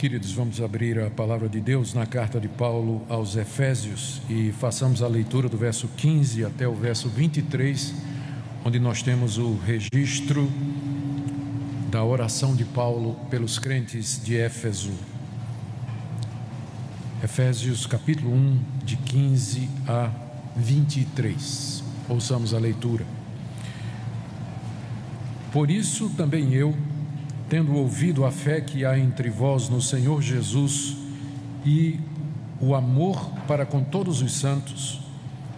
Queridos, vamos abrir a palavra de Deus na carta de Paulo aos Efésios e façamos a leitura do verso 15 até o verso 23, onde nós temos o registro da oração de Paulo pelos crentes de Éfeso. Efésios capítulo 1, de 15 a 23. Ouçamos a leitura. Por isso também eu tendo ouvido a fé que há entre vós no Senhor Jesus e o amor para com todos os santos,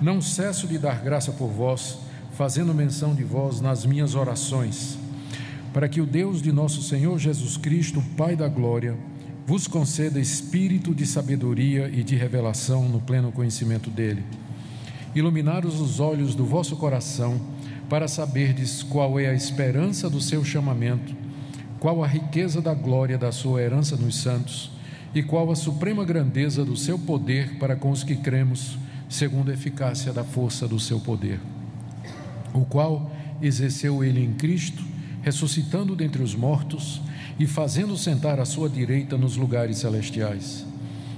não cesso de dar graça por vós, fazendo menção de vós nas minhas orações, para que o Deus de nosso Senhor Jesus Cristo, Pai da glória, vos conceda espírito de sabedoria e de revelação no pleno conhecimento dele. Iluminados os olhos do vosso coração, para saberdes qual é a esperança do seu chamamento qual a riqueza da glória da sua herança nos santos, e qual a suprema grandeza do seu poder para com os que cremos, segundo a eficácia da força do seu poder, o qual exerceu ele em Cristo, ressuscitando dentre os mortos e fazendo sentar à sua direita nos lugares celestiais,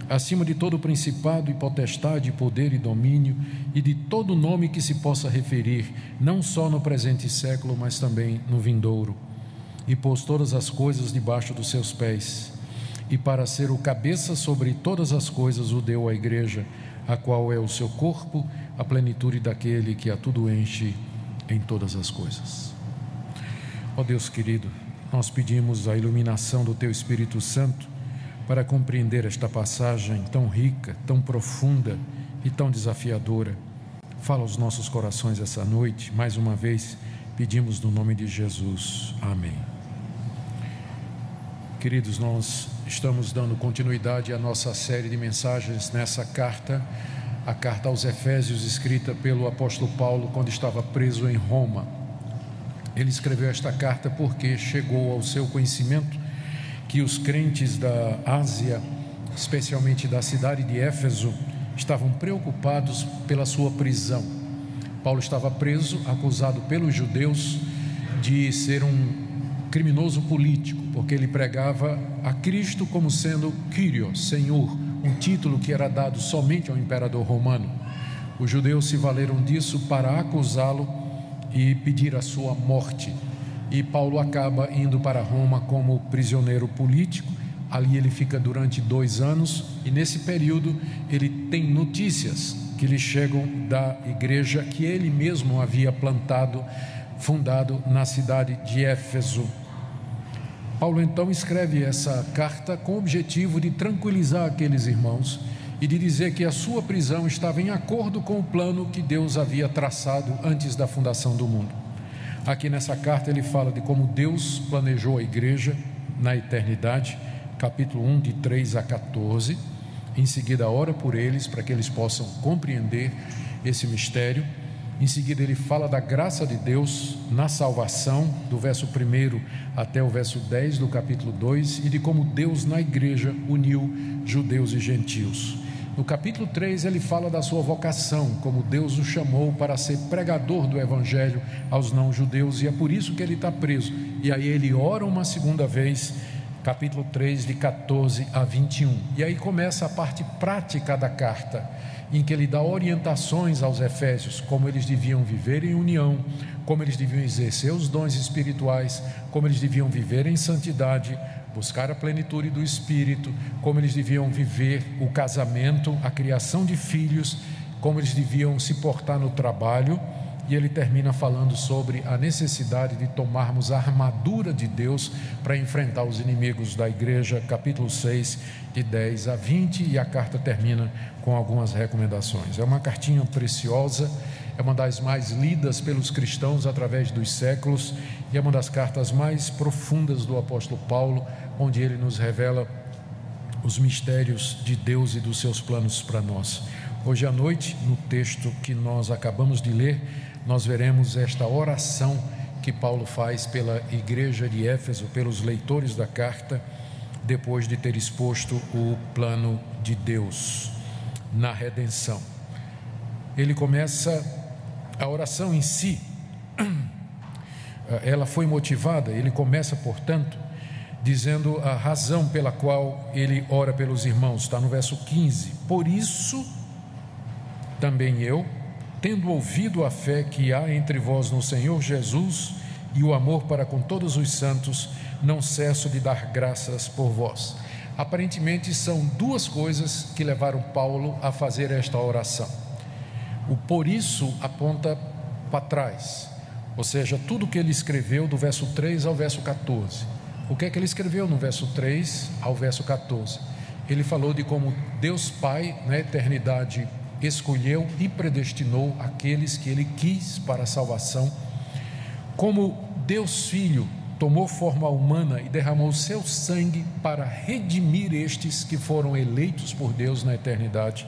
acima de todo principado e potestade, poder e domínio, e de todo nome que se possa referir, não só no presente século, mas também no vindouro e pôs todas as coisas debaixo dos seus pés. E para ser o cabeça sobre todas as coisas o deu à igreja, a qual é o seu corpo, a plenitude daquele que a tudo enche em todas as coisas. Ó Deus querido, nós pedimos a iluminação do teu Espírito Santo para compreender esta passagem tão rica, tão profunda e tão desafiadora. Fala aos nossos corações essa noite, mais uma vez, pedimos no nome de Jesus. Amém. Queridos, nós estamos dando continuidade à nossa série de mensagens nessa carta, a carta aos Efésios, escrita pelo apóstolo Paulo quando estava preso em Roma. Ele escreveu esta carta porque chegou ao seu conhecimento que os crentes da Ásia, especialmente da cidade de Éfeso, estavam preocupados pela sua prisão. Paulo estava preso, acusado pelos judeus de ser um criminoso político, porque ele pregava a Cristo como sendo Kyrios, Senhor, um título que era dado somente ao imperador romano. Os judeus se valeram disso para acusá-lo e pedir a sua morte. E Paulo acaba indo para Roma como prisioneiro político. Ali ele fica durante dois anos e nesse período ele tem notícias que lhe chegam da igreja que ele mesmo havia plantado, fundado na cidade de Éfeso. Paulo então escreve essa carta com o objetivo de tranquilizar aqueles irmãos e de dizer que a sua prisão estava em acordo com o plano que Deus havia traçado antes da fundação do mundo. Aqui nessa carta ele fala de como Deus planejou a igreja na eternidade, capítulo 1, de 3 a 14. Em seguida, ora por eles para que eles possam compreender esse mistério em seguida, ele fala da graça de Deus na salvação, do verso 1 até o verso 10 do capítulo 2, e de como Deus na igreja uniu judeus e gentios. No capítulo 3, ele fala da sua vocação, como Deus o chamou para ser pregador do evangelho aos não-judeus, e é por isso que ele está preso. E aí ele ora uma segunda vez, capítulo 3, de 14 a 21. E aí começa a parte prática da carta em que ele dá orientações aos efésios, como eles deviam viver em união, como eles deviam exercer os dons espirituais, como eles deviam viver em santidade, buscar a plenitude do espírito, como eles deviam viver o casamento, a criação de filhos, como eles deviam se portar no trabalho e ele termina falando sobre a necessidade de tomarmos a armadura de Deus para enfrentar os inimigos da igreja, capítulo 6, de 10 a 20, e a carta termina com algumas recomendações. É uma cartinha preciosa, é uma das mais lidas pelos cristãos através dos séculos e é uma das cartas mais profundas do apóstolo Paulo, onde ele nos revela os mistérios de Deus e dos seus planos para nós. Hoje à noite, no texto que nós acabamos de ler, nós veremos esta oração que Paulo faz pela igreja de Éfeso, pelos leitores da carta, depois de ter exposto o plano de Deus na redenção. Ele começa a oração em si, ela foi motivada, ele começa, portanto, dizendo a razão pela qual ele ora pelos irmãos, está no verso 15. Por isso, também eu, tendo ouvido a fé que há entre vós no Senhor Jesus e o amor para com todos os santos, não cesso de dar graças por vós. Aparentemente são duas coisas que levaram Paulo a fazer esta oração. O por isso aponta para trás, ou seja, tudo que ele escreveu do verso 3 ao verso 14. O que é que ele escreveu no verso 3 ao verso 14? Ele falou de como Deus Pai, na eternidade, escolheu e predestinou aqueles que ele quis para a salvação, como Deus Filho tomou forma humana e derramou seu sangue para redimir estes que foram eleitos por Deus na eternidade.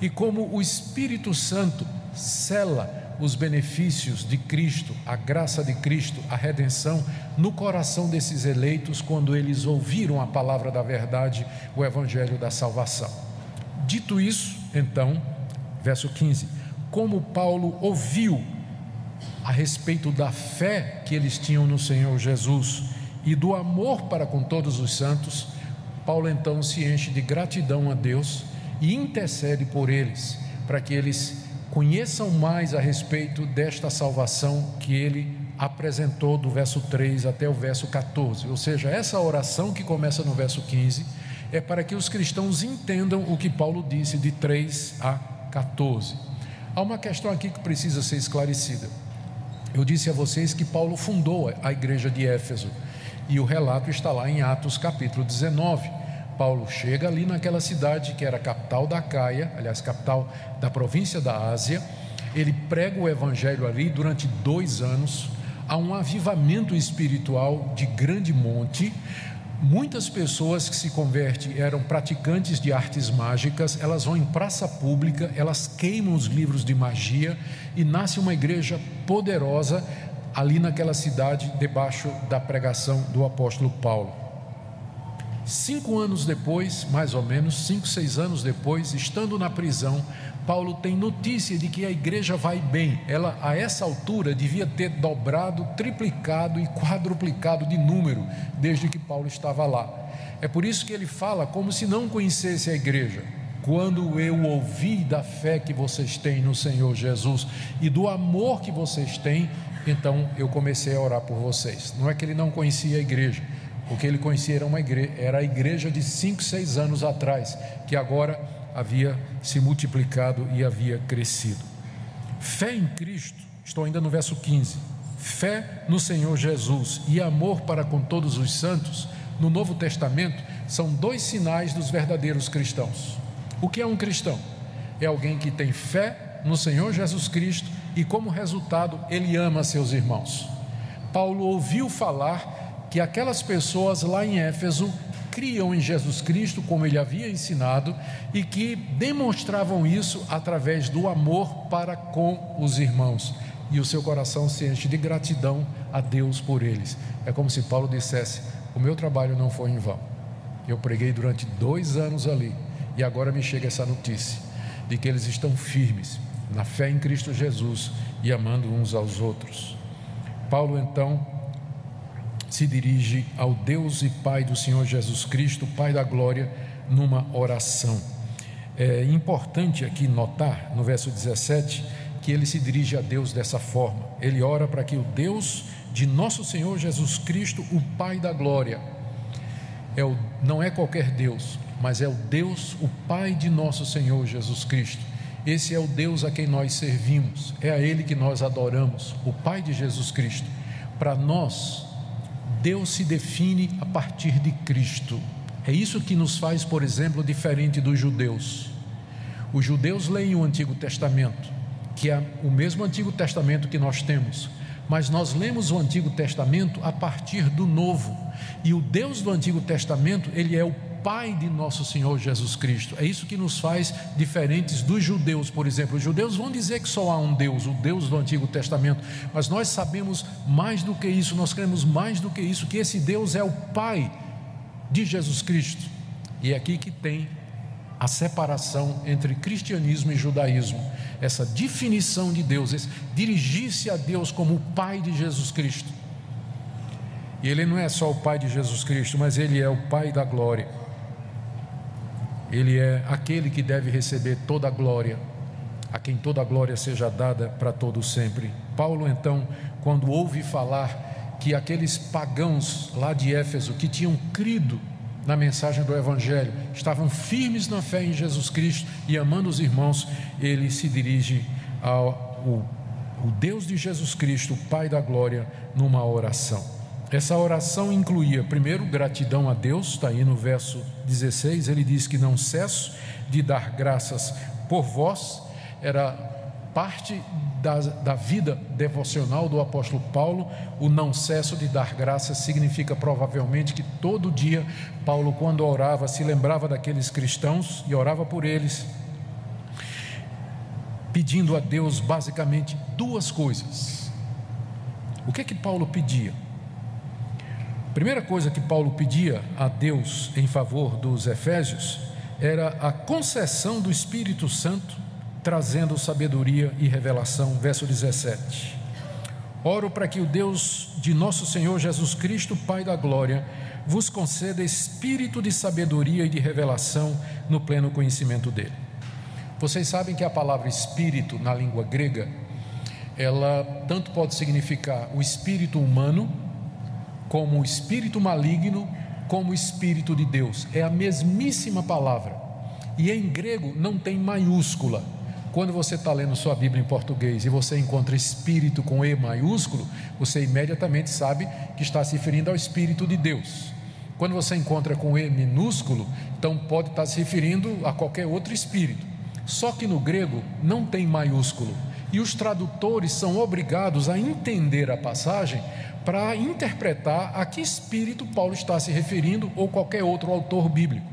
E como o Espírito Santo cela os benefícios de Cristo, a graça de Cristo, a redenção no coração desses eleitos quando eles ouviram a palavra da verdade, o evangelho da salvação. Dito isso, então, verso 15: Como Paulo ouviu a respeito da fé que eles tinham no Senhor Jesus e do amor para com todos os santos, Paulo então se enche de gratidão a Deus e intercede por eles, para que eles conheçam mais a respeito desta salvação que ele apresentou do verso 3 até o verso 14. Ou seja, essa oração que começa no verso 15 é para que os cristãos entendam o que Paulo disse de 3 a 14. Há uma questão aqui que precisa ser esclarecida. Eu disse a vocês que Paulo fundou a igreja de Éfeso e o relato está lá em Atos capítulo 19. Paulo chega ali naquela cidade que era capital da Caia, aliás, capital da província da Ásia. Ele prega o evangelho ali durante dois anos. Há um avivamento espiritual de grande monte. Muitas pessoas que se convertem eram praticantes de artes mágicas, elas vão em praça pública, elas queimam os livros de magia e nasce uma igreja poderosa ali naquela cidade, debaixo da pregação do apóstolo Paulo. Cinco anos depois, mais ou menos, cinco, seis anos depois, estando na prisão, Paulo tem notícia de que a igreja vai bem. Ela, a essa altura, devia ter dobrado, triplicado e quadruplicado de número desde que Paulo estava lá. É por isso que ele fala como se não conhecesse a igreja. Quando eu ouvi da fé que vocês têm no Senhor Jesus e do amor que vocês têm, então eu comecei a orar por vocês. Não é que ele não conhecia a igreja, o que ele conhecia era, uma igreja, era a igreja de cinco, seis anos atrás, que agora havia se multiplicado e havia crescido. Fé em Cristo, estou ainda no verso 15. Fé no Senhor Jesus e amor para com todos os santos, no Novo Testamento, são dois sinais dos verdadeiros cristãos. O que é um cristão? É alguém que tem fé no Senhor Jesus Cristo e, como resultado, ele ama seus irmãos. Paulo ouviu falar que aquelas pessoas lá em Éfeso criam em Jesus Cristo, como ele havia ensinado, e que demonstravam isso através do amor para com os irmãos. E o seu coração se enche de gratidão a Deus por eles. É como se Paulo dissesse: O meu trabalho não foi em vão. Eu preguei durante dois anos ali, e agora me chega essa notícia de que eles estão firmes na fé em Cristo Jesus e amando uns aos outros. Paulo então se dirige ao Deus e Pai do Senhor Jesus Cristo, Pai da glória, numa oração. É importante aqui notar no verso 17 que ele se dirige a Deus dessa forma. Ele ora para que o Deus de nosso Senhor Jesus Cristo, o Pai da glória, é o, não é qualquer Deus, mas é o Deus, o Pai de nosso Senhor Jesus Cristo. Esse é o Deus a quem nós servimos, é a Ele que nós adoramos, o Pai de Jesus Cristo. Para nós, Deus se define a partir de Cristo. É isso que nos faz, por exemplo, diferente dos judeus. Os judeus leem o Antigo Testamento, que é o mesmo Antigo Testamento que nós temos, mas nós lemos o Antigo Testamento a partir do Novo. E o Deus do Antigo Testamento, ele é o Pai de nosso Senhor Jesus Cristo. É isso que nos faz diferentes dos judeus, por exemplo. Os judeus vão dizer que só há um Deus, o Deus do Antigo Testamento, mas nós sabemos mais do que isso, nós cremos mais do que isso, que esse Deus é o Pai de Jesus Cristo. E é aqui que tem a separação entre cristianismo e judaísmo, essa definição de Deus, dirigir-se a Deus como o Pai de Jesus Cristo. E Ele não é só o Pai de Jesus Cristo, mas Ele é o Pai da glória. Ele é aquele que deve receber toda a glória, a quem toda a glória seja dada para todo sempre. Paulo, então, quando ouve falar que aqueles pagãos lá de Éfeso que tinham crido na mensagem do Evangelho, estavam firmes na fé em Jesus Cristo e amando os irmãos, ele se dirige ao o Deus de Jesus Cristo, o Pai da glória, numa oração. Essa oração incluía, primeiro, gratidão a Deus, está aí no verso 16, ele diz que não cesso de dar graças por vós, era parte da, da vida devocional do apóstolo Paulo, o não cesso de dar graças significa provavelmente que todo dia Paulo, quando orava, se lembrava daqueles cristãos e orava por eles, pedindo a Deus basicamente duas coisas. O que é que Paulo pedia? Primeira coisa que Paulo pedia a Deus em favor dos Efésios era a concessão do Espírito Santo, trazendo sabedoria e revelação. Verso 17. Oro para que o Deus de nosso Senhor Jesus Cristo, Pai da Glória, vos conceda espírito de sabedoria e de revelação no pleno conhecimento dele. Vocês sabem que a palavra espírito na língua grega, ela tanto pode significar o espírito humano, como espírito maligno, como espírito de Deus. É a mesmíssima palavra. E em grego não tem maiúscula. Quando você está lendo sua Bíblia em português e você encontra espírito com E maiúsculo, você imediatamente sabe que está se referindo ao Espírito de Deus. Quando você encontra com E minúsculo, então pode estar se referindo a qualquer outro espírito. Só que no grego não tem maiúsculo e os tradutores são obrigados a entender a passagem para interpretar a que espírito Paulo está se referindo ou qualquer outro autor bíblico.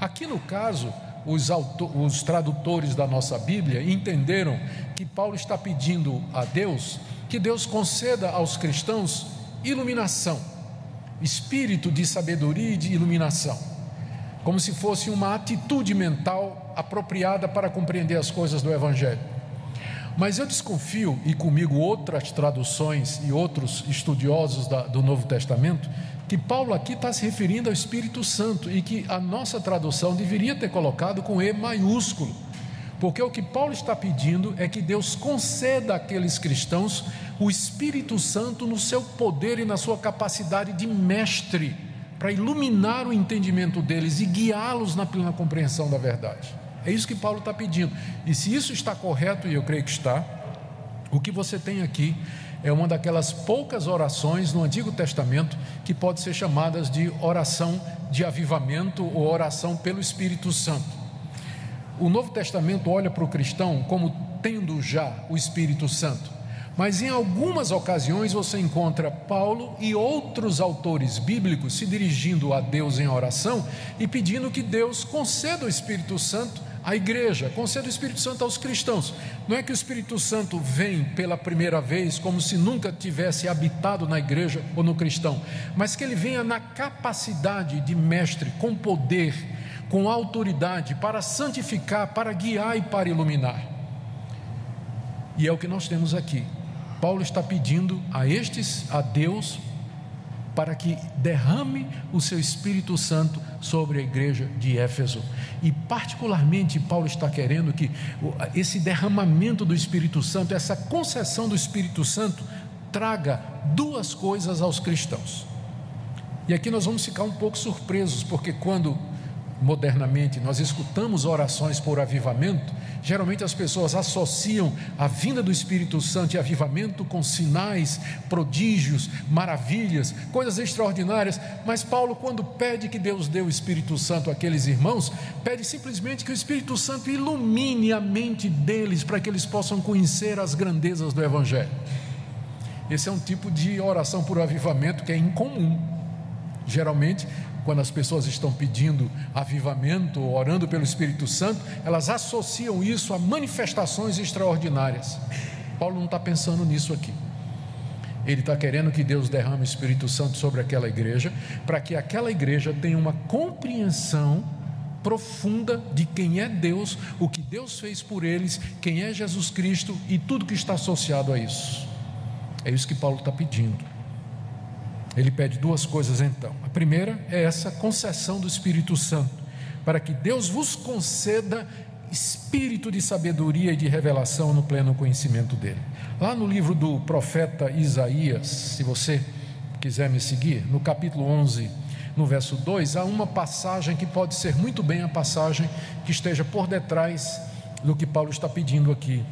Aqui no caso, os, autor, os tradutores da nossa Bíblia entenderam que Paulo está pedindo a Deus que Deus conceda aos cristãos iluminação, espírito de sabedoria e de iluminação, como se fosse uma atitude mental apropriada para compreender as coisas do Evangelho. Mas eu desconfio, e comigo outras traduções e outros estudiosos da, do Novo Testamento, que Paulo aqui está se referindo ao Espírito Santo e que a nossa tradução deveria ter colocado com E maiúsculo, porque o que Paulo está pedindo é que Deus conceda àqueles cristãos o Espírito Santo no seu poder e na sua capacidade de mestre, para iluminar o entendimento deles e guiá-los na plena compreensão da verdade. É isso que Paulo está pedindo. E se isso está correto, e eu creio que está, o que você tem aqui é uma daquelas poucas orações no Antigo Testamento que pode ser chamadas de oração de avivamento ou oração pelo Espírito Santo. O Novo Testamento olha para o cristão como tendo já o Espírito Santo, mas em algumas ocasiões você encontra Paulo e outros autores bíblicos se dirigindo a Deus em oração e pedindo que Deus conceda o Espírito Santo a igreja, conceda o Espírito Santo aos cristãos. Não é que o Espírito Santo vem pela primeira vez como se nunca tivesse habitado na igreja ou no cristão, mas que ele venha na capacidade de mestre, com poder, com autoridade para santificar, para guiar e para iluminar. E é o que nós temos aqui. Paulo está pedindo a estes, a Deus, para que derrame o seu Espírito Santo sobre a igreja de Éfeso. E, particularmente, Paulo está querendo que esse derramamento do Espírito Santo, essa concessão do Espírito Santo, traga duas coisas aos cristãos. E aqui nós vamos ficar um pouco surpresos, porque quando modernamente nós escutamos orações por avivamento, geralmente as pessoas associam a vinda do Espírito Santo e avivamento com sinais, prodígios, maravilhas, coisas extraordinárias. Mas Paulo, quando pede que Deus dê o Espírito Santo àqueles irmãos, pede simplesmente que o Espírito Santo ilumine a mente deles para que eles possam conhecer as grandezas do Evangelho. Esse é um tipo de oração por avivamento que é incomum. Geralmente quando as pessoas estão pedindo avivamento, orando pelo Espírito Santo, elas associam isso a manifestações extraordinárias. Paulo não está pensando nisso aqui. Ele está querendo que Deus derrame o Espírito Santo sobre aquela igreja, para que aquela igreja tenha uma compreensão profunda de quem é Deus, o que Deus fez por eles, quem é Jesus Cristo e tudo que está associado a isso. É isso que Paulo está pedindo. Ele pede duas coisas então. A primeira é essa concessão do Espírito Santo, para que Deus vos conceda espírito de sabedoria e de revelação no pleno conhecimento dele. Lá no livro do profeta Isaías, se você quiser me seguir, no capítulo 11, no verso 2, há uma passagem que pode ser muito bem a passagem que esteja por detrás do que Paulo está pedindo aqui.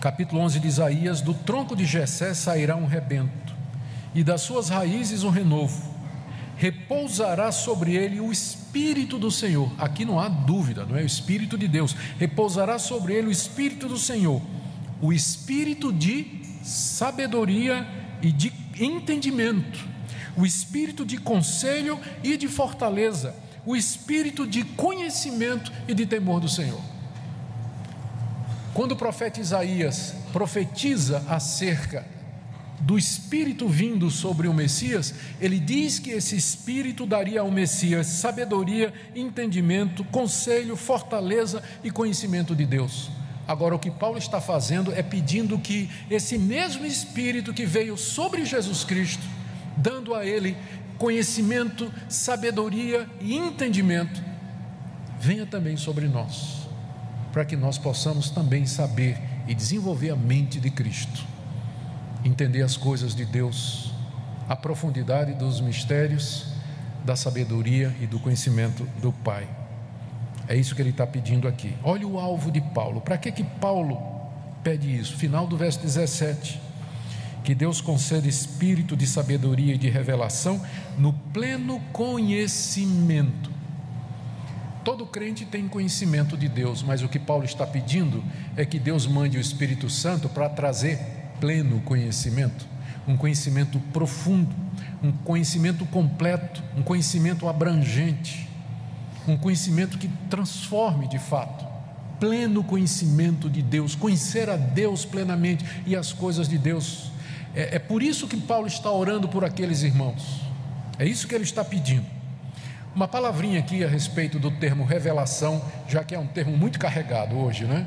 Capítulo 11 de Isaías: Do tronco de Jessé sairá um rebento, e das suas raízes um renovo. Repousará sobre ele o Espírito do Senhor. Aqui não há dúvida, não é o Espírito de Deus. Repousará sobre ele o Espírito do Senhor, o Espírito de sabedoria e de entendimento, o Espírito de conselho e de fortaleza, o Espírito de conhecimento e de temor do Senhor. Quando o profeta Isaías profetiza acerca do Espírito vindo sobre o Messias, ele diz que esse Espírito daria ao Messias sabedoria, entendimento, conselho, fortaleza e conhecimento de Deus. Agora, o que Paulo está fazendo é pedindo que esse mesmo Espírito que veio sobre Jesus Cristo, dando a ele conhecimento, sabedoria e entendimento, venha também sobre nós para que nós possamos também saber e desenvolver a mente de Cristo, entender as coisas de Deus, a profundidade dos mistérios, da sabedoria e do conhecimento do Pai. É isso que ele está pedindo aqui. Olha o alvo de Paulo. Para que que Paulo pede isso? Final do verso 17. Que Deus conceda espírito de sabedoria e de revelação no pleno conhecimento Todo crente tem conhecimento de Deus, mas o que Paulo está pedindo é que Deus mande o Espírito Santo para trazer pleno conhecimento, um conhecimento profundo, um conhecimento completo, um conhecimento abrangente, um conhecimento que transforme de fato. Pleno conhecimento de Deus, conhecer a Deus plenamente e as coisas de Deus. É, é por isso que Paulo está orando por aqueles irmãos, é isso que ele está pedindo. Uma palavrinha aqui a respeito do termo revelação, já que é um termo muito carregado hoje, né?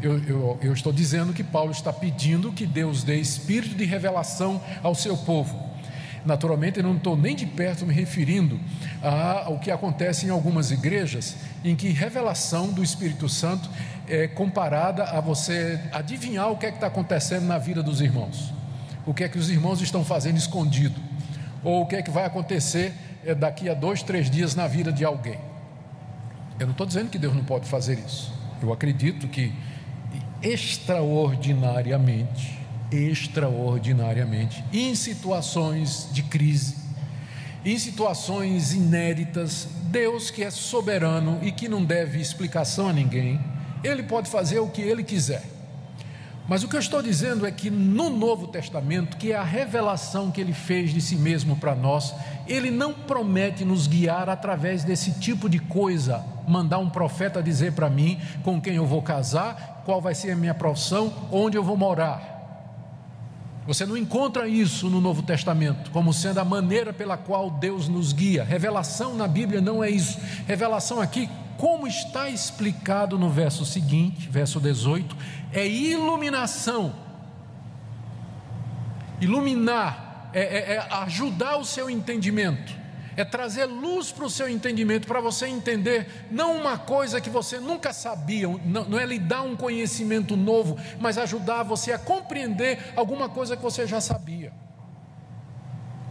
Eu, eu, eu, estou dizendo que Paulo está pedindo que Deus dê espírito de revelação ao seu povo. Naturalmente, eu não estou nem de perto me referindo ao que acontece em algumas igrejas, em que revelação do Espírito Santo é comparada a você adivinhar o que é que está acontecendo na vida dos irmãos, o que é que os irmãos estão fazendo escondido, ou o que é que vai acontecer é daqui a dois, três dias na vida de alguém. Eu não estou dizendo que Deus não pode fazer isso. Eu acredito que extraordinariamente, extraordinariamente, em situações de crise, em situações inéditas, Deus que é soberano e que não deve explicação a ninguém, Ele pode fazer o que Ele quiser. Mas o que eu estou dizendo é que no Novo Testamento, que é a revelação que ele fez de si mesmo para nós, ele não promete nos guiar através desse tipo de coisa, mandar um profeta dizer para mim com quem eu vou casar, qual vai ser a minha profissão, onde eu vou morar. Você não encontra isso no Novo Testamento como sendo a maneira pela qual Deus nos guia. Revelação na Bíblia não é isso. Revelação aqui, como está explicado no verso seguinte, verso 18, é iluminação. Iluminar é, é, é ajudar o seu entendimento, é trazer luz para o seu entendimento, para você entender não uma coisa que você nunca sabia, não, não é lhe dar um conhecimento novo, mas ajudar você a compreender alguma coisa que você já sabia.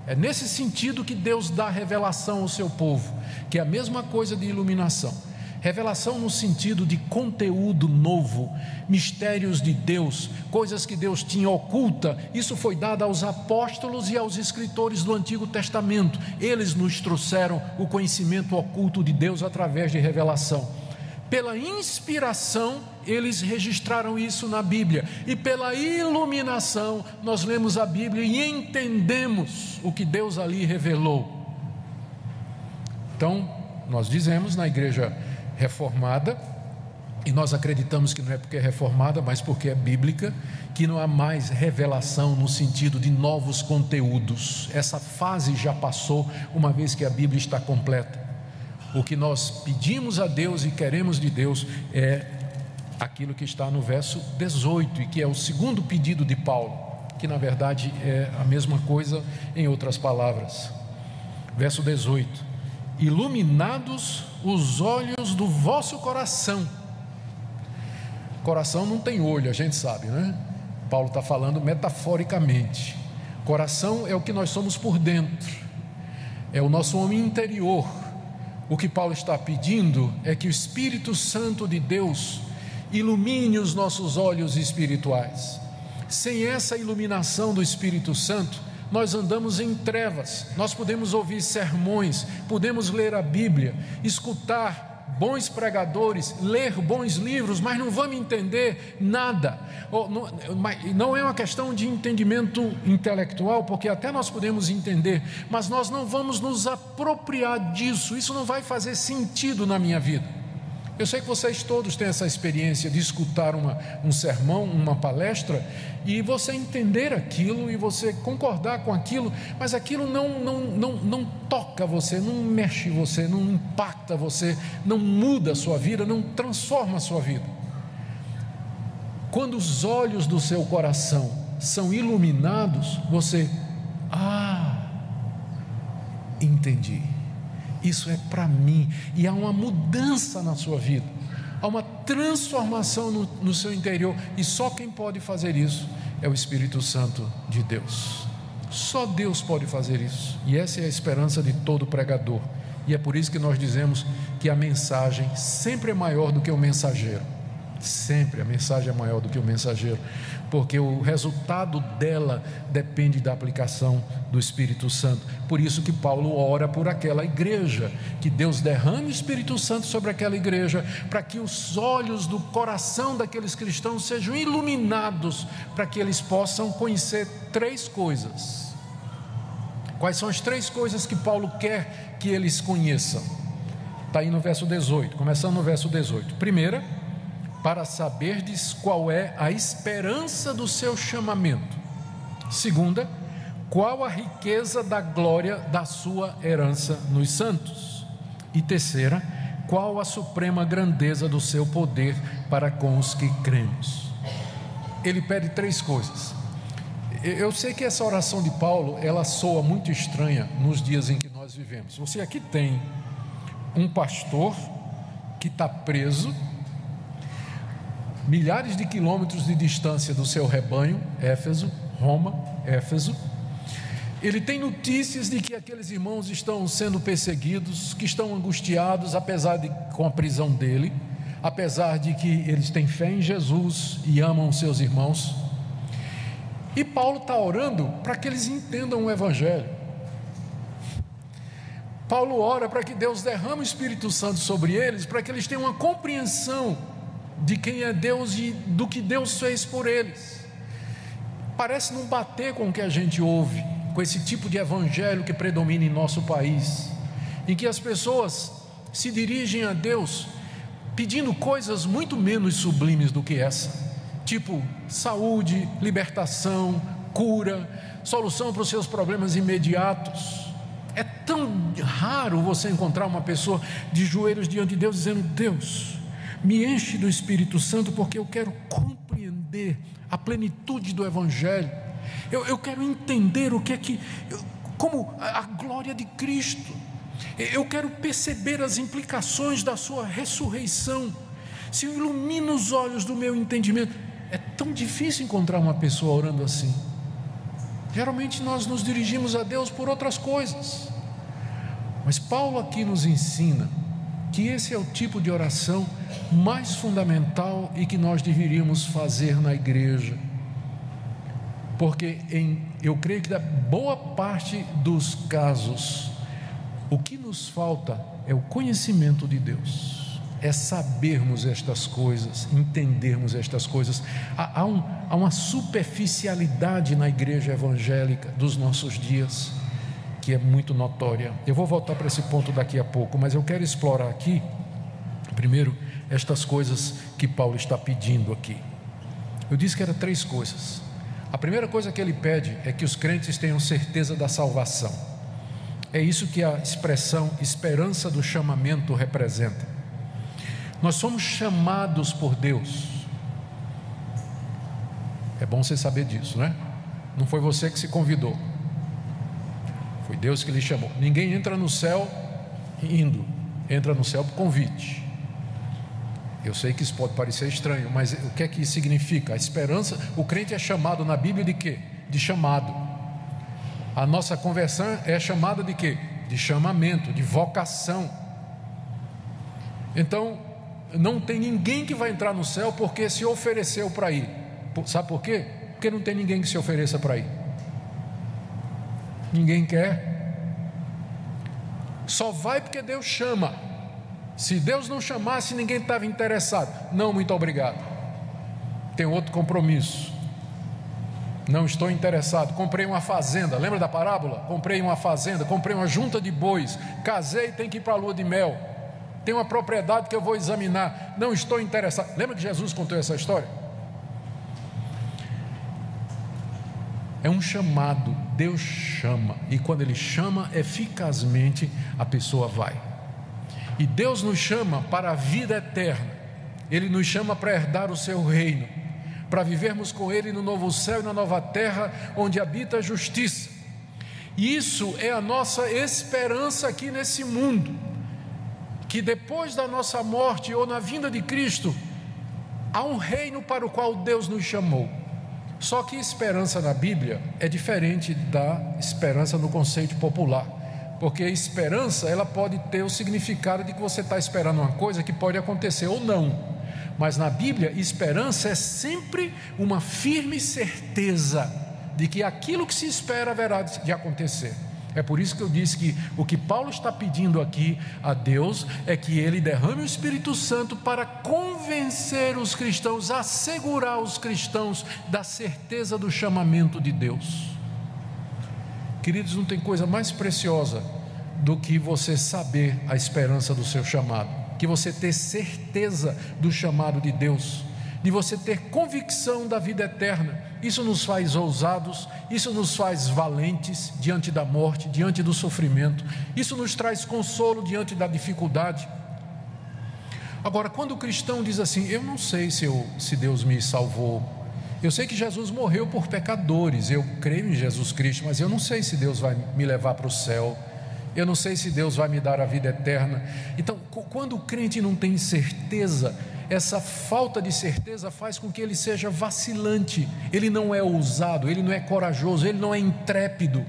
É nesse sentido que Deus dá revelação ao seu povo, que é a mesma coisa de iluminação. Revelação no sentido de conteúdo novo, mistérios de Deus, coisas que Deus tinha oculta. Isso foi dado aos apóstolos e aos escritores do Antigo Testamento. Eles nos trouxeram o conhecimento oculto de Deus através de revelação. Pela inspiração, eles registraram isso na Bíblia, e pela iluminação, nós lemos a Bíblia e entendemos o que Deus ali revelou. Então, nós dizemos na igreja reformada, e nós acreditamos que não é porque é reformada, mas porque é bíblica, que não há mais revelação no sentido de novos conteúdos. Essa fase já passou, uma vez que a Bíblia está completa. O que nós pedimos a Deus e queremos de Deus é aquilo que está no verso 18 e que é o segundo pedido de Paulo. que na verdade é a mesma coisa em outras palavras. Verso 18: Iluminados os olhos do vosso coração. Coração não tem olho, a gente sabe, né? Paulo está falando metaforicamente. Coração é o que nós somos por dentro, é o nosso homem interior. O que Paulo está pedindo é que o Espírito Santo de Deus ilumine os nossos olhos espirituais. Sem essa iluminação do Espírito Santo, nós andamos em trevas. Nós podemos ouvir sermões, podemos ler a Bíblia, escutar bons pregadores, ler bons livros, mas não vamos entender nada. Não é uma questão de entendimento intelectual, porque até nós podemos entender, mas nós não vamos nos apropriar disso. Isso não vai fazer sentido na minha vida. Eu sei que vocês todos têm essa experiência de escutar uma, um sermão, uma palestra, e você entender aquilo e você concordar com aquilo, mas aquilo não, não, não, não toca você, não mexe você, não impacta você, não muda a sua vida, não transforma a sua vida. Quando os olhos do seu coração são iluminados, você, ah, entendi isso é para mim, e há uma mudança na sua vida, há uma transformação no, no seu interior, e só quem pode fazer isso é o Espírito Santo de Deus. Só Deus pode fazer isso, e essa é a esperança de todo pregador, e é por isso que nós dizemos que a mensagem sempre é maior do que o mensageiro. Sempre a mensagem é maior do que o mensageiro, porque o resultado dela depende da aplicação do Espírito Santo. Por isso que Paulo ora por aquela igreja, que Deus derrame o Espírito Santo sobre aquela igreja, para que os olhos do coração daqueles cristãos sejam iluminados, para que eles possam conhecer três coisas. Quais são as três coisas que Paulo quer que eles conheçam? Está aí no verso 18, começando no verso 18. Primeira, para saberdes qual é a esperança do seu chamamento. Segunda, qual a riqueza da glória da sua herança nos santos. E terceira, qual a suprema grandeza do seu poder para com os que cremos. Ele pede três coisas. Eu sei que essa oração de Paulo, ela soa muito estranha nos dias em que nós vivemos. Você aqui tem um pastor que está preso milhares de quilômetros de distância do seu rebanho, Éfeso, Roma, Éfeso. Ele tem notícias de que aqueles irmãos estão sendo perseguidos, que estão angustiados, apesar de com a prisão dele, apesar de que eles têm fé em Jesus e amam seus irmãos. E Paulo está orando para que eles entendam o Evangelho. Paulo ora para que Deus derrame o Espírito Santo sobre eles, para que eles tenham uma compreensão de quem é Deus e do que Deus fez por eles. Parece não bater com o que a gente ouve, com esse tipo de evangelho que predomina em nosso país, em que as pessoas se dirigem a Deus pedindo coisas muito menos sublimes do que essa, tipo saúde, libertação, cura, solução para os seus problemas imediatos. É tão raro você encontrar uma pessoa de joelhos diante de Deus dizendo: Deus, me enche do Espírito Santo, porque eu quero compreender a plenitude do Evangelho. Eu, eu quero entender o que é que, como a, a glória de Cristo. Eu quero perceber as implicações da Sua ressurreição. Se eu ilumino os olhos do meu entendimento, é tão difícil encontrar uma pessoa orando assim. Geralmente nós nos dirigimos a Deus por outras coisas. Mas Paulo aqui nos ensina que esse é o tipo de oração mais fundamental e que nós deveríamos fazer na igreja. Porque em, eu creio que da boa parte dos casos, o que nos falta é o conhecimento de Deus, é sabermos estas coisas, entendermos estas coisas. Há, há, um, há uma superficialidade na igreja evangélica dos nossos dias que é muito notória. Eu vou voltar para esse ponto daqui a pouco, mas eu quero explorar aqui, primeiro, estas coisas que Paulo está pedindo aqui. Eu disse que eram três coisas. A primeira coisa que ele pede é que os crentes tenham certeza da salvação. É isso que a expressão esperança do chamamento representa. Nós somos chamados por Deus. É bom você saber disso, né? Não foi você que se convidou. Foi Deus que lhe chamou. Ninguém entra no céu indo, entra no céu por convite. Eu sei que isso pode parecer estranho, mas o que é que isso significa? A esperança, o crente é chamado na Bíblia de quê? De chamado. A nossa conversão é chamada de quê? De chamamento, de vocação. Então, não tem ninguém que vai entrar no céu porque se ofereceu para ir. Sabe por quê? Porque não tem ninguém que se ofereça para ir. Ninguém quer. Só vai porque Deus chama. Se Deus não chamasse, ninguém estava interessado. Não, muito obrigado. Tem outro compromisso. Não estou interessado. Comprei uma fazenda. Lembra da parábola? Comprei uma fazenda, comprei uma junta de bois. Casei, tem que ir para a lua de mel. Tem uma propriedade que eu vou examinar. Não estou interessado. Lembra que Jesus contou essa história? É um chamado, Deus chama, e quando Ele chama eficazmente, a pessoa vai. E Deus nos chama para a vida eterna, Ele nos chama para herdar o seu reino, para vivermos com Ele no novo céu e na nova terra, onde habita a justiça. E isso é a nossa esperança aqui nesse mundo, que depois da nossa morte ou na vinda de Cristo, há um reino para o qual Deus nos chamou. Só que esperança na Bíblia é diferente da esperança no conceito popular, porque esperança ela pode ter o significado de que você está esperando uma coisa que pode acontecer ou não. Mas na Bíblia, esperança é sempre uma firme certeza de que aquilo que se espera haverá de acontecer. É por isso que eu disse que o que Paulo está pedindo aqui a Deus é que ele derrame o Espírito Santo para convencer os cristãos, assegurar os cristãos da certeza do chamamento de Deus. Queridos, não tem coisa mais preciosa do que você saber a esperança do seu chamado, que você ter certeza do chamado de Deus de você ter convicção da vida eterna. Isso nos faz ousados, isso nos faz valentes diante da morte, diante do sofrimento, isso nos traz consolo diante da dificuldade. Agora, quando o cristão diz assim: Eu não sei se, eu, se Deus me salvou, eu sei que Jesus morreu por pecadores, eu creio em Jesus Cristo, mas eu não sei se Deus vai me levar para o céu, eu não sei se Deus vai me dar a vida eterna. Então, quando o crente não tem certeza, essa falta de certeza faz com que ele seja vacilante, ele não é ousado, ele não é corajoso, ele não é intrépido.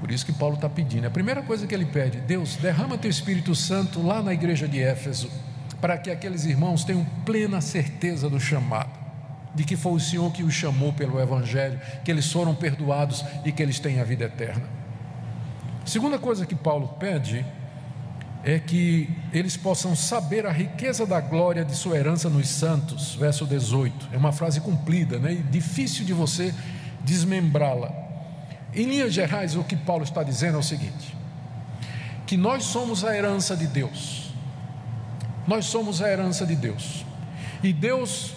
Por isso que Paulo está pedindo. A primeira coisa que ele pede, Deus, derrama teu Espírito Santo lá na igreja de Éfeso, para que aqueles irmãos tenham plena certeza do chamado, de que foi o Senhor que os chamou pelo Evangelho, que eles foram perdoados e que eles têm a vida eterna. Segunda coisa que Paulo pede é que eles possam saber a riqueza da glória de sua herança nos santos, verso 18. É uma frase cumprida, né? E difícil de você desmembrá-la. Em linhas gerais, o que Paulo está dizendo é o seguinte: que nós somos a herança de Deus. Nós somos a herança de Deus. E Deus,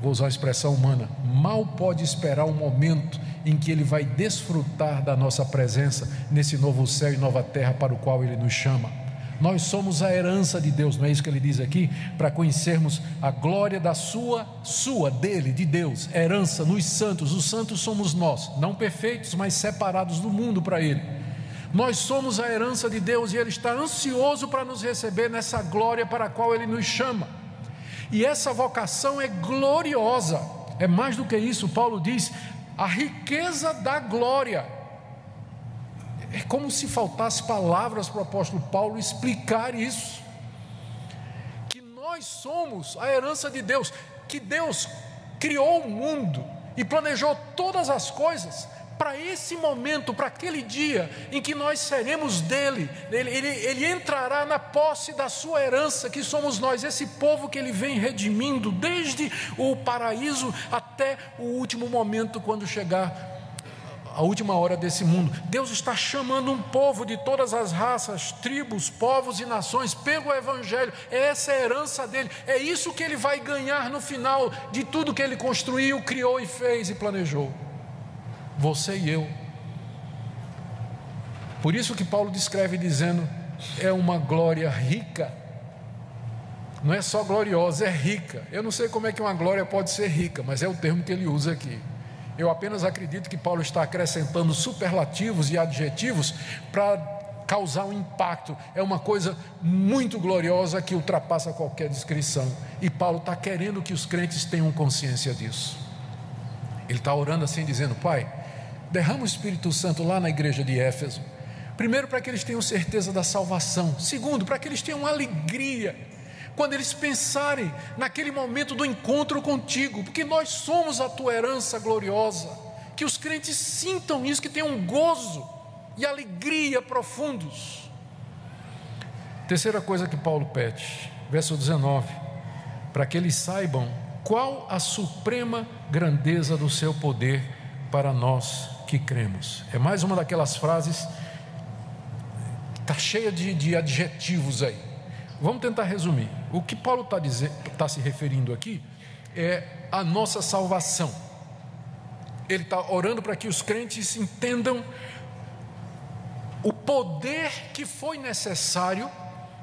vou usar a expressão humana, mal pode esperar o um momento em que Ele vai desfrutar da nossa presença nesse novo céu e nova terra para o qual Ele nos chama. Nós somos a herança de Deus, não é isso que ele diz aqui? Para conhecermos a glória da sua, sua, dele, de Deus, herança nos santos. Os santos somos nós, não perfeitos, mas separados do mundo para ele. Nós somos a herança de Deus e ele está ansioso para nos receber nessa glória para a qual ele nos chama. E essa vocação é gloriosa. É mais do que isso, Paulo diz, a riqueza da glória é como se faltasse palavras para o apóstolo Paulo explicar isso. Que nós somos a herança de Deus, que Deus criou o mundo e planejou todas as coisas para esse momento, para aquele dia em que nós seremos dele, ele, ele, ele, entrará na posse da sua herança, que somos nós, esse povo que ele vem redimindo desde o paraíso até o último momento, quando chegar a última hora desse mundo. Deus está chamando um povo de todas as raças, tribos, povos e nações pelo Evangelho. Essa é a herança dele. É isso que ele vai ganhar no final de tudo que ele construiu, criou e fez e planejou. Você e eu. Por isso que Paulo descreve dizendo: é uma glória rica. não é só gloriosa, é rica. Eu não sei como é que uma glória pode ser rica, mas é o termo que ele usa aqui. Eu apenas acredito que Paulo está acrescentando superlativos e adjetivos para causar um impacto. É uma coisa muito gloriosa que ultrapassa qualquer descrição. E Paulo está querendo que os crentes tenham consciência disso. Ele está orando assim, dizendo: Pai, derrama o Espírito Santo lá na igreja de Éfeso. Primeiro, para que eles tenham certeza da salvação. Segundo, para que eles tenham alegria quando eles pensarem naquele momento do encontro contigo, porque nós somos a tua herança gloriosa. Que os crentes sintam isso, que tenham gozo e alegria profundos. Terceira coisa que Paulo pede, verso 19: para que eles saibam qual a suprema grandeza do seu poder para nós que cremos. É mais uma daquelas frases, está cheia de, de adjetivos aí. Vamos tentar resumir. O que Paulo está tá se referindo aqui é a nossa salvação. Ele está orando para que os crentes entendam o poder que foi necessário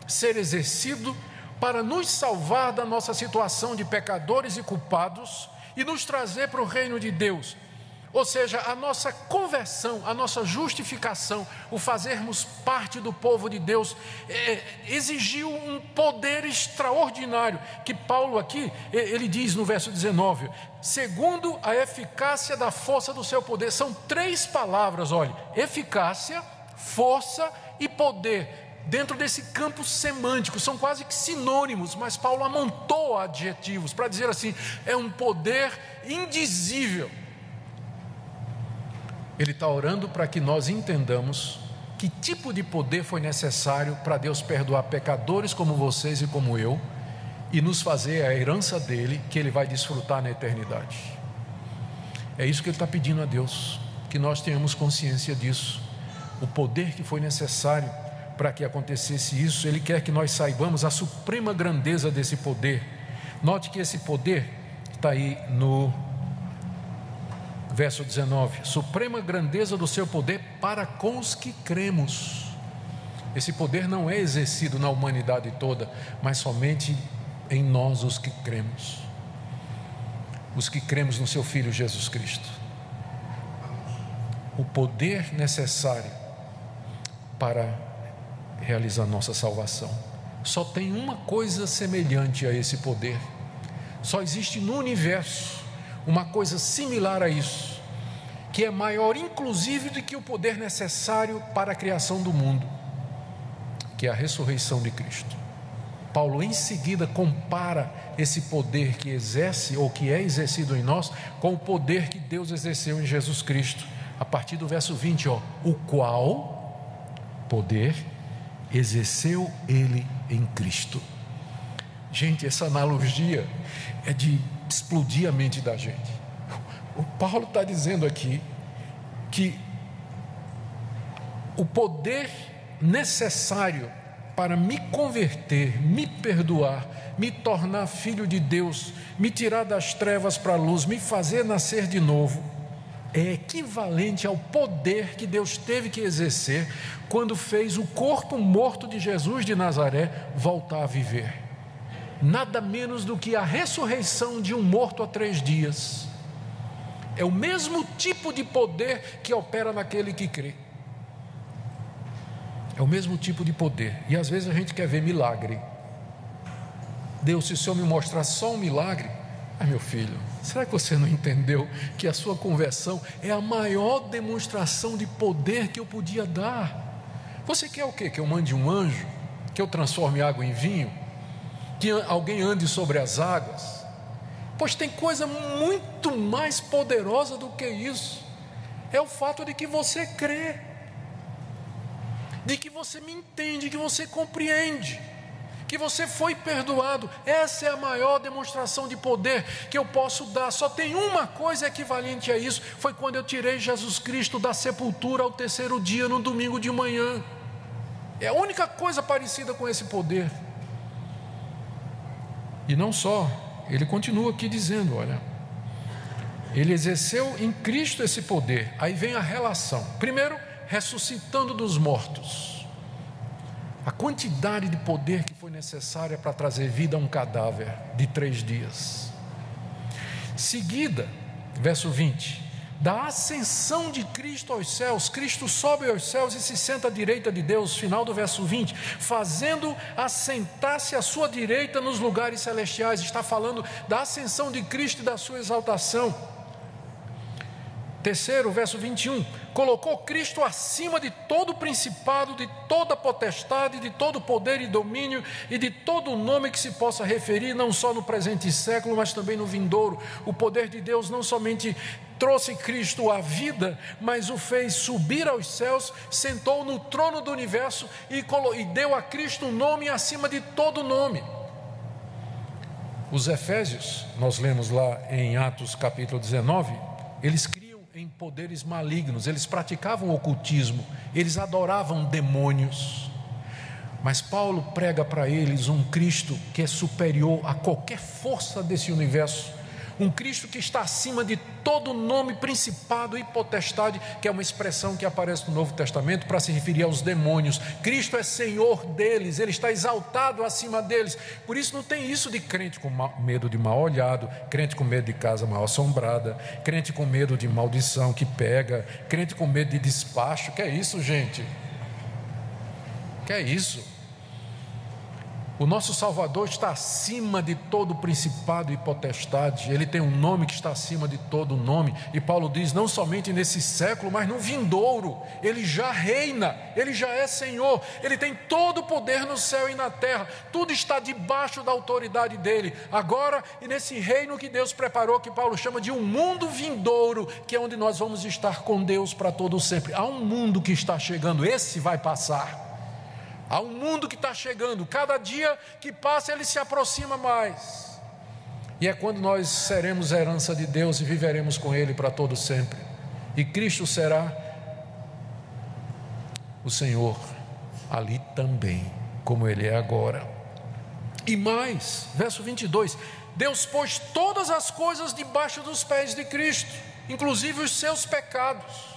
ser exercido para nos salvar da nossa situação de pecadores e culpados e nos trazer para o reino de Deus. Ou seja, a nossa conversão, a nossa justificação, o fazermos parte do povo de Deus, é, exigiu um poder extraordinário, que Paulo aqui, ele diz no verso 19, segundo a eficácia da força do seu poder, são três palavras, olha, eficácia, força e poder, dentro desse campo semântico, são quase que sinônimos, mas Paulo amontou adjetivos para dizer assim: é um poder indizível. Ele está orando para que nós entendamos que tipo de poder foi necessário para Deus perdoar pecadores como vocês e como eu e nos fazer a herança dele que ele vai desfrutar na eternidade. É isso que ele está pedindo a Deus, que nós tenhamos consciência disso o poder que foi necessário para que acontecesse isso. Ele quer que nós saibamos a suprema grandeza desse poder. Note que esse poder está aí no verso 19: suprema grandeza do seu poder para com os que cremos. Esse poder não é exercido na humanidade toda, mas somente em nós, os que cremos. Os que cremos no seu Filho Jesus Cristo. O poder necessário para realizar nossa salvação. Só tem uma coisa semelhante a esse poder. Só existe no universo uma coisa similar a isso, que é maior inclusive do que o poder necessário para a criação do mundo, que é a ressurreição de Cristo. Paulo em seguida compara esse poder que exerce ou que é exercido em nós com o poder que Deus exerceu em Jesus Cristo, a partir do verso 20, ó, o qual poder exerceu ele em Cristo. Gente, essa analogia é de explodir a mente da gente. O Paulo está dizendo aqui que o poder necessário para me converter, me perdoar, me tornar filho de Deus, me tirar das trevas para a luz, me fazer nascer de novo, é equivalente ao poder que Deus teve que exercer quando fez o corpo morto de Jesus de Nazaré voltar a viver. Nada menos do que a ressurreição de um morto há três dias. É o mesmo tipo de poder que opera naquele que crê. É o mesmo tipo de poder. E às vezes a gente quer ver milagre. Deus, se o Senhor me mostrar só um milagre, ah, meu filho, será que você não entendeu que a sua conversão é a maior demonstração de poder que eu podia dar? Você quer o quê? Que eu mande um anjo? Que eu transforme água em vinho? Que alguém ande sobre as águas? Pois tem coisa muito mais poderosa do que isso. É o fato de que você crê, de que você me entende, que você compreende que você foi perdoado. Essa é a maior demonstração de poder que eu posso dar. Só tem uma coisa equivalente a isso: foi quando eu tirei Jesus Cristo da sepultura ao terceiro dia, no domingo de manhã. É a única coisa parecida com esse poder. E não só, ele continua aqui dizendo: olha, ele exerceu em Cristo esse poder. Aí vem a relação. Primeiro, ressuscitando dos mortos. a quantidade de poder que foi necessária para trazer vida a um cadáver de três dias. Seguida, verso 20: da ascensão de Cristo aos céus, Cristo sobe aos céus e se senta à direita de Deus, final do verso 20, fazendo assentar-se à sua direita nos lugares celestiais, está falando da ascensão de Cristo e da sua exaltação. Terceiro, verso 21, colocou Cristo acima de todo principado, de toda potestade, de todo poder e domínio e de todo nome que se possa referir, não só no presente século, mas também no vindouro. O poder de Deus não somente trouxe Cristo à vida, mas o fez subir aos céus, sentou no trono do universo e, deu a Cristo um nome acima de todo nome. Os Efésios, nós lemos lá em Atos capítulo 19, eles criam em poderes malignos, eles praticavam ocultismo, eles adoravam demônios. Mas Paulo prega para eles um Cristo que é superior a qualquer força desse universo um Cristo que está acima de todo nome, principado e potestade, que é uma expressão que aparece no Novo Testamento para se referir aos demônios. Cristo é Senhor deles, Ele está exaltado acima deles. Por isso não tem isso de crente com medo de mal olhado, crente com medo de casa mal assombrada, crente com medo de maldição que pega, crente com medo de despacho. Que é isso, gente? Que é isso? O nosso Salvador está acima de todo principado e potestade, ele tem um nome que está acima de todo nome, e Paulo diz: não somente nesse século, mas no vindouro, ele já reina, ele já é Senhor, ele tem todo o poder no céu e na terra, tudo está debaixo da autoridade dele, agora e nesse reino que Deus preparou, que Paulo chama de um mundo vindouro, que é onde nós vamos estar com Deus para todo sempre. Há um mundo que está chegando, esse vai passar. Há um mundo que está chegando, cada dia que passa ele se aproxima mais. E é quando nós seremos herança de Deus e viveremos com Ele para todo sempre. E Cristo será o Senhor ali também, como Ele é agora. E mais, verso 22: Deus pôs todas as coisas debaixo dos pés de Cristo, inclusive os seus pecados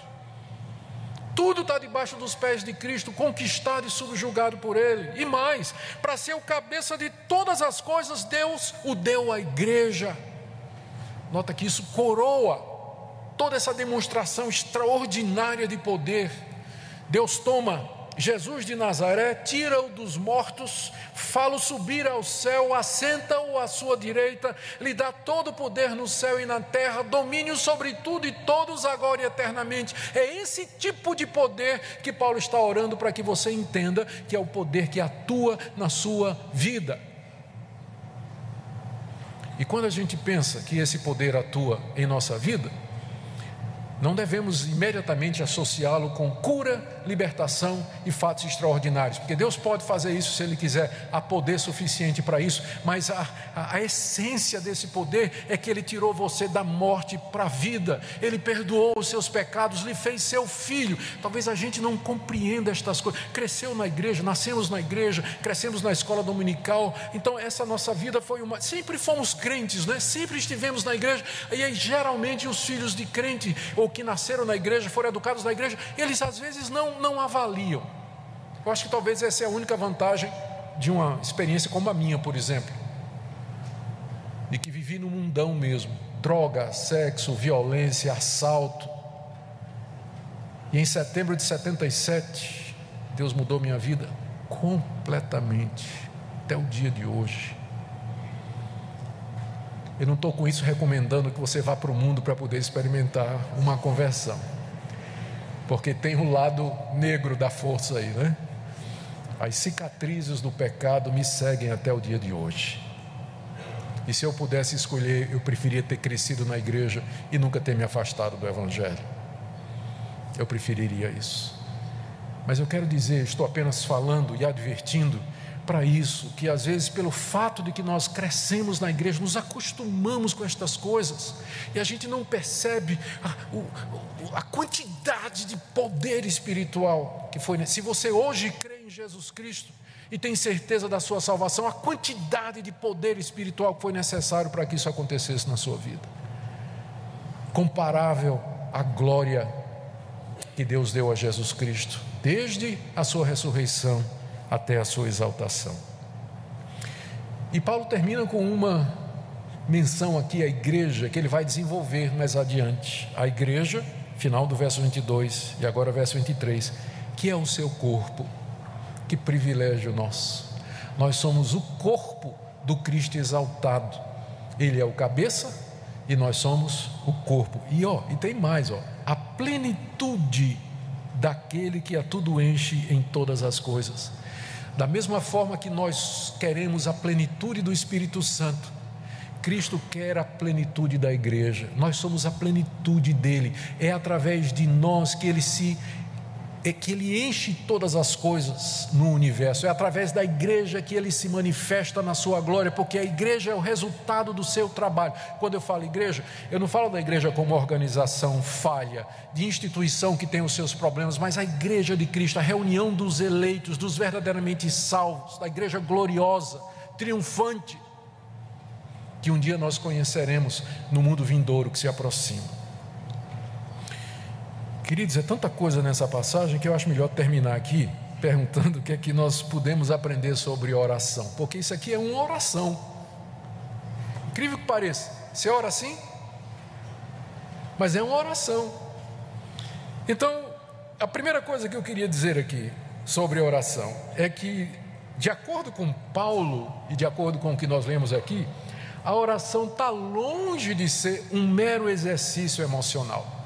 tudo está debaixo dos pés de Cristo, conquistado e subjugado por Ele. E mais, para ser o cabeça de todas as coisas, Deus o deu à igreja. Nota que isso coroa toda essa demonstração extraordinária de poder. Deus toma Jesus de Nazaré, tira-o dos mortos, fala-o subir ao céu, assenta-o à sua direita, lhe dá todo o poder no céu e na terra, domínio sobre tudo e todos agora e eternamente. É esse tipo de poder que Paulo está orando para que você entenda que é o poder que atua na sua vida. E quando a gente pensa que esse poder atua em nossa vida, não devemos imediatamente associá-lo com cura, libertação e fatos extraordinários, porque Deus pode fazer isso se Ele quiser, há poder suficiente para isso, mas a, a, a, essência desse poder é que Ele tirou você da morte para a vida, Ele perdoou os seus pecados, lhe fez seu filho. Talvez a gente não compreenda estas coisas. Cresceu na igreja, nascemos na igreja, crescemos na escola dominical, então essa nossa vida foi uma. Sempre fomos crentes, né? sempre estivemos na igreja, e aí geralmente os filhos de crente ou que nasceram na igreja, foram educados na igreja, eles às vezes não, não avaliam. Eu acho que talvez essa é a única vantagem de uma experiência como a minha, por exemplo, de que vivi no mundão mesmo droga, sexo, violência, assalto. E em setembro de 77, Deus mudou minha vida completamente, até o dia de hoje. Eu não estou com isso recomendando que você vá para o mundo para poder experimentar uma conversão, porque tem um lado negro da força aí, né? As cicatrizes do pecado me seguem até o dia de hoje. E se eu pudesse escolher, eu preferia ter crescido na igreja e nunca ter me afastado do Evangelho. Eu preferiria isso. Mas eu quero dizer, estou apenas falando e advertindo para isso, que às vezes, pelo fato de que nós crescemos na igreja, nos acostumamos com estas coisas e a gente não percebe a, a quantidade de poder espiritual que foi. Se você hoje crê em Jesus Cristo e tem certeza da sua salvação, a quantidade de poder espiritual que foi necessário para que isso acontecesse na sua vida, comparável à glória que Deus deu a Jesus Cristo, desde a sua ressurreição até a sua exaltação. E Paulo termina com uma menção aqui à igreja que ele vai desenvolver mais adiante. A igreja, final do verso 22 e agora verso 23, que é o seu corpo. Que privilégio nosso. Nós somos o corpo do Cristo exaltado. Ele é o cabeça e nós somos o corpo. E ó, e tem mais, ó, a plenitude daquele que a tudo enche em todas as coisas. Da mesma forma que nós queremos a plenitude do Espírito Santo, Cristo quer a plenitude da igreja, nós somos a plenitude dele, é através de nós que ele se é que ele enche todas as coisas no universo, é através da igreja que ele se manifesta na sua glória, porque a igreja é o resultado do seu trabalho. Quando eu falo igreja, eu não falo da igreja como organização falha, de instituição que tem os seus problemas, mas a igreja de Cristo, a reunião dos eleitos, dos verdadeiramente salvos, da igreja gloriosa, triunfante, que um dia nós conheceremos no mundo vindouro que se aproxima. Queridos, é tanta coisa nessa passagem que eu acho melhor terminar aqui perguntando o que é que nós podemos aprender sobre oração, porque isso aqui é uma oração. Incrível que pareça, você ora assim, mas é uma oração. Então, a primeira coisa que eu queria dizer aqui sobre oração é que, de acordo com Paulo e de acordo com o que nós lemos aqui, a oração está longe de ser um mero exercício emocional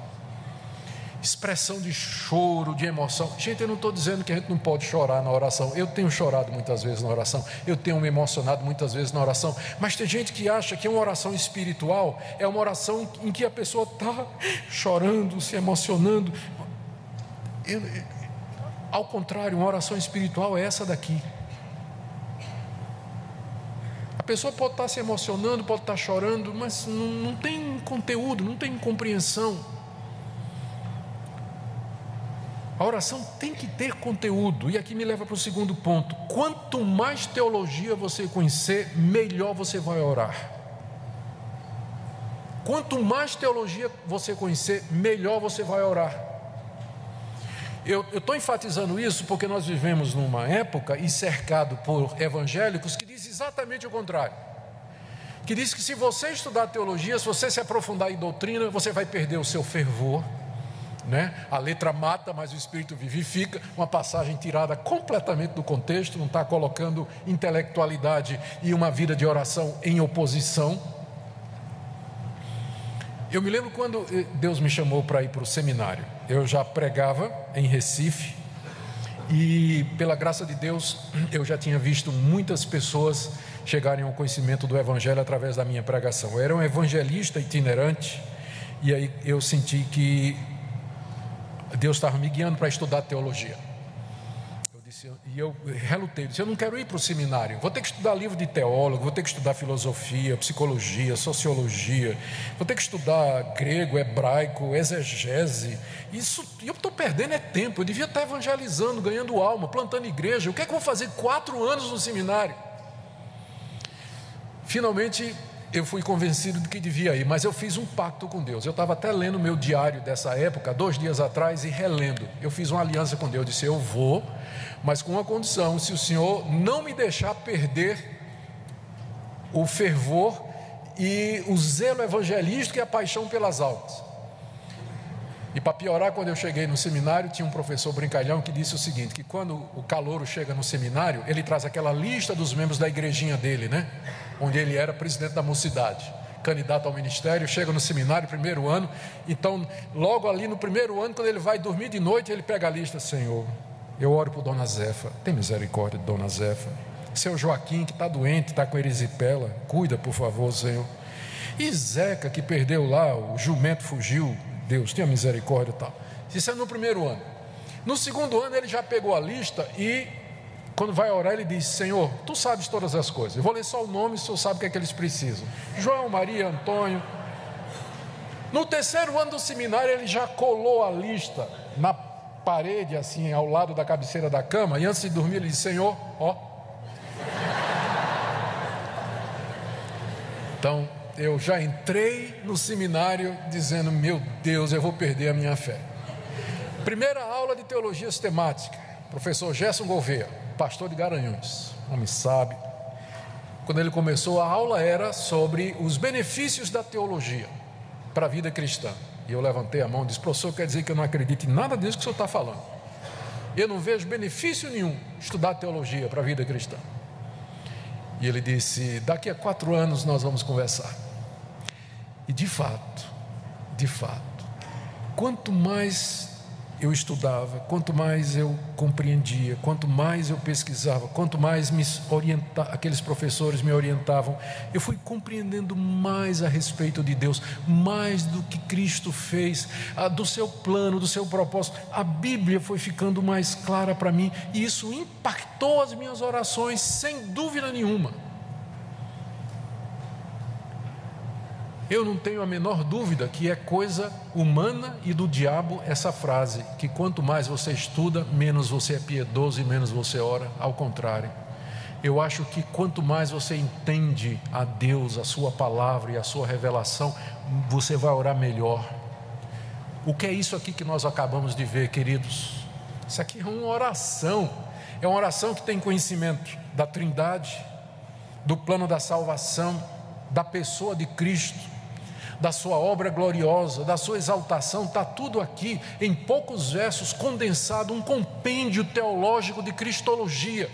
expressão de choro, de emoção. Gente, eu não estou dizendo que a gente não pode chorar na oração. Eu tenho chorado muitas vezes na oração, eu tenho me emocionado muitas vezes na oração. Mas tem gente que acha que uma oração espiritual é uma oração em que a pessoa está chorando, se emocionando. Eu, ao contrário, uma oração espiritual é essa daqui. A pessoa pode estar tá se emocionando, pode estar tá chorando, mas não, não tem conteúdo, não tem compreensão. A oração tem que ter conteúdo, e aqui me leva para o segundo ponto: quanto mais teologia você conhecer, melhor você vai orar. Quanto mais teologia você conhecer, melhor você vai orar. Eu estou enfatizando isso porque nós vivemos numa época e cercado por evangélicos que diz exatamente o contrário. Que diz que se você estudar teologia, se você se aprofundar em doutrina, você vai perder o seu fervor, né? A letra mata, mas o espírito vivifica. Uma passagem tirada completamente do contexto, não está colocando intelectualidade e uma vida de oração em oposição. Eu me lembro quando eh, Deus me chamou para ir para o seminário. Eu já pregava em Recife e, pela graça de Deus, eu já tinha visto muitas pessoas chegarem ao conhecimento do Evangelho através da minha pregação. Eu era um evangelista itinerante e aí eu senti que Deus estava me guiando para estudar teologia. Eu disse, e eu relutei, disse, eu não quero ir para o seminário, vou ter que estudar livro de teólogo, vou ter que estudar filosofia, psicologia, sociologia, vou ter que estudar grego, hebraico, exegese. Isso, eu estou perdendo é tempo, eu devia estar evangelizando, ganhando alma, plantando igreja. O que é que eu vou fazer quatro anos no seminário? Finalmente eu fui convencido de que devia ir, mas eu fiz um pacto com Deus. Eu estava até lendo meu diário dessa época, dois dias atrás, e relendo. Eu fiz uma aliança com Deus, disse: Eu vou, mas com uma condição: se o Senhor não me deixar perder o fervor e o zelo evangelístico e a paixão pelas almas. E para piorar, quando eu cheguei no seminário, tinha um professor brincalhão que disse o seguinte: que quando o calouro chega no seminário, ele traz aquela lista dos membros da igrejinha dele, né? onde ele era presidente da mocidade, candidato ao ministério, chega no seminário, primeiro ano, então, logo ali no primeiro ano, quando ele vai dormir de noite, ele pega a lista, Senhor, eu oro por Dona Zefa, tem misericórdia de Dona Zefa, seu Joaquim que está doente, está com erisipela, cuida por favor, Senhor, e Zeca que perdeu lá, o jumento fugiu, Deus, tenha misericórdia e tal, isso é no primeiro ano, no segundo ano ele já pegou a lista e quando vai orar, ele diz: Senhor, tu sabes todas as coisas. Eu vou ler só o nome, o senhor sabe o que é que eles precisam. João, Maria, Antônio. No terceiro ano do seminário, ele já colou a lista na parede, assim, ao lado da cabeceira da cama. E antes de dormir, ele disse: Senhor, ó. Então, eu já entrei no seminário dizendo: Meu Deus, eu vou perder a minha fé. Primeira aula de teologia sistemática, professor Gerson Gouveia. pastor de Garanhuns, homem sábio. Quando ele começou, a aula era sobre os benefícios da teologia para a vida cristã. E eu levantei a mão e disse: professor, quer dizer que eu não acredito em nada disso que o senhor está falando. Eu não vejo benefício nenhum estudar teologia para a vida cristã. E ele disse: daqui a quatro anos nós vamos conversar. E de fato, de fato, quanto mais eu estudava, quanto mais eu compreendia, quanto mais eu pesquisava, quanto mais me orienta, aqueles professores me orientavam, eu fui compreendendo mais a respeito de Deus, mais do que Cristo fez, do seu plano, do seu propósito. A Bíblia foi ficando mais clara para mim e isso impactou as minhas orações, sem dúvida nenhuma. Eu não tenho a menor dúvida que é coisa humana e do diabo essa frase, que quanto mais você estuda, menos você é piedoso e menos você ora, ao contrário. Eu acho que quanto mais você entende a Deus, a sua palavra e a sua revelação, você vai orar melhor. O que é isso aqui que nós acabamos de ver, queridos? Isso aqui é uma oração. É uma oração que tem conhecimento da Trindade, do plano da salvação, da pessoa de Cristo da sua obra gloriosa, da sua exaltação, está tudo aqui em poucos versos, condensado, um compêndio teológico de cristologia.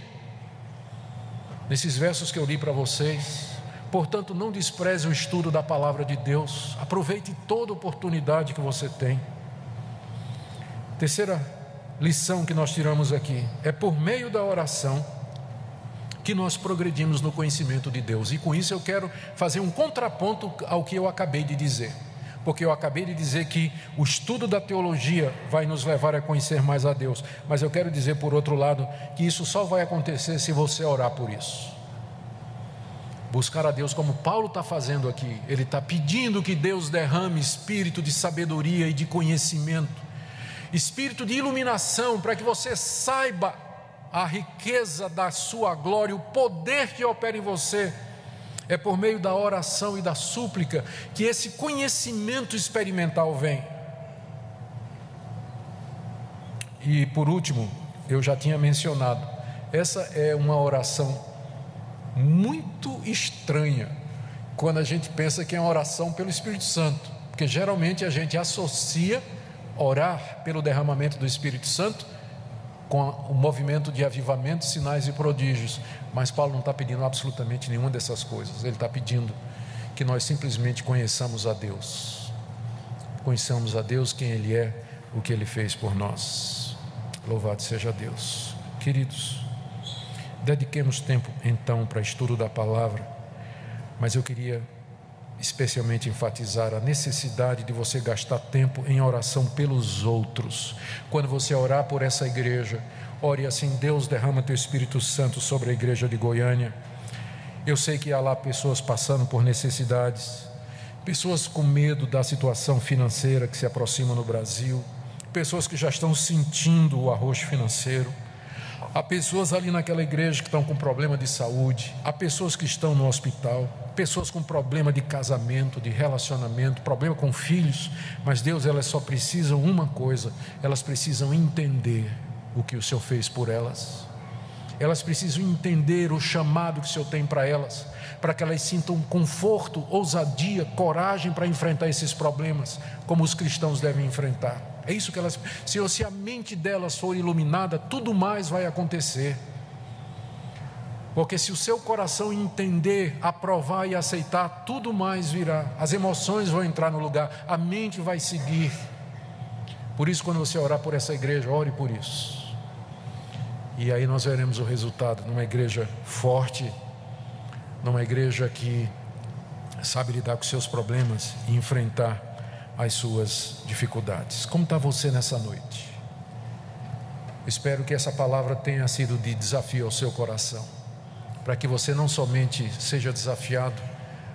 Nesses versos que eu li para vocês, portanto, não despreze o estudo da palavra de Deus, aproveite toda oportunidade que você tem. Terceira lição que nós tiramos aqui é por meio da oração que nós progredimos no conhecimento de Deus. E com isso eu quero fazer um contraponto ao que eu acabei de dizer. Porque eu acabei de dizer que o estudo da teologia vai nos levar a conhecer mais a Deus. Mas eu quero dizer, por outro lado, que isso só vai acontecer se você orar por isso. Buscar a Deus como Paulo está fazendo aqui. Ele está pedindo que Deus derrame espírito de sabedoria e de conhecimento, espírito de iluminação, para que você saiba a riqueza da sua glória, o poder que opera em você. É por meio da oração e da súplica que esse conhecimento experimental vem. E por último, eu já tinha mencionado, essa é uma oração muito estranha quando a gente pensa que é uma oração pelo Espírito Santo, porque geralmente a gente associa orar pelo derramamento do Espírito Santo com o movimento de avivamento, sinais e prodígios. Mas Paulo não está pedindo absolutamente nenhuma dessas coisas. Ele está pedindo que nós simplesmente conheçamos a Deus. Conheçamos a Deus, quem Ele é, o que Ele fez por nós. Louvado seja Deus. Queridos, dediquemos tempo então para estudo da palavra, mas eu queria especialmente enfatizar a necessidade de você gastar tempo em oração pelos outros. Quando você orar por essa igreja, ore assim: Deus derrama teu Espírito Santo sobre a igreja de Goiânia. Eu sei que há lá pessoas passando por necessidades, pessoas com medo da situação financeira que se aproxima no Brasil, pessoas que já estão sentindo o arroz financeiro. Há pessoas ali naquela igreja que estão com problema de saúde, há pessoas que estão no hospital pessoas com problema de casamento, de relacionamento, problema com filhos, mas Deus, elas só precisam uma coisa: elas precisam entender o que o Senhor fez por elas. Elas precisam entender o chamado que o Senhor tem para elas, para que elas sintam conforto, ousadia, coragem para enfrentar esses problemas, como os cristãos devem enfrentar. É isso que elas, Senhor, se a mente delas for iluminada, tudo mais vai acontecer. Porque se o seu coração entender, aprovar e aceitar, tudo mais virá. As emoções vão entrar no lugar, a mente vai seguir. Por isso, quando você orar por essa igreja, ore por isso. E aí nós veremos o resultado numa igreja forte, numa igreja que sabe lidar com seus problemas e enfrentar as suas dificuldades. Como está você nessa noite? Espero que essa palavra tenha sido de desafio ao seu coração para que você não somente seja desafiado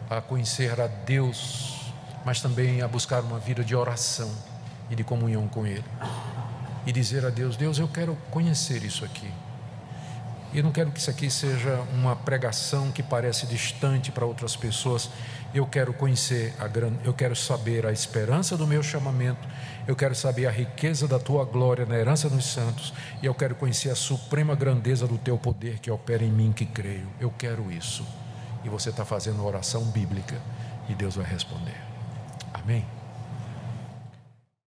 a conhecer a Deus, mas também a buscar uma vida de oração e de comunhão com Ele. E dizer a Deus: Deus, eu quero conhecer isso aqui. E não quero que isso aqui seja uma pregação que parece distante para outras pessoas. Eu quero conhecer a grande, eu quero saber a esperança do meu chamamento, eu quero saber a riqueza da tua glória na herança dos santos, e eu quero conhecer a suprema grandeza do teu poder que opera em mim que creio. Eu quero isso. E você está fazendo uma oração bíblica e Deus vai responder. Amém?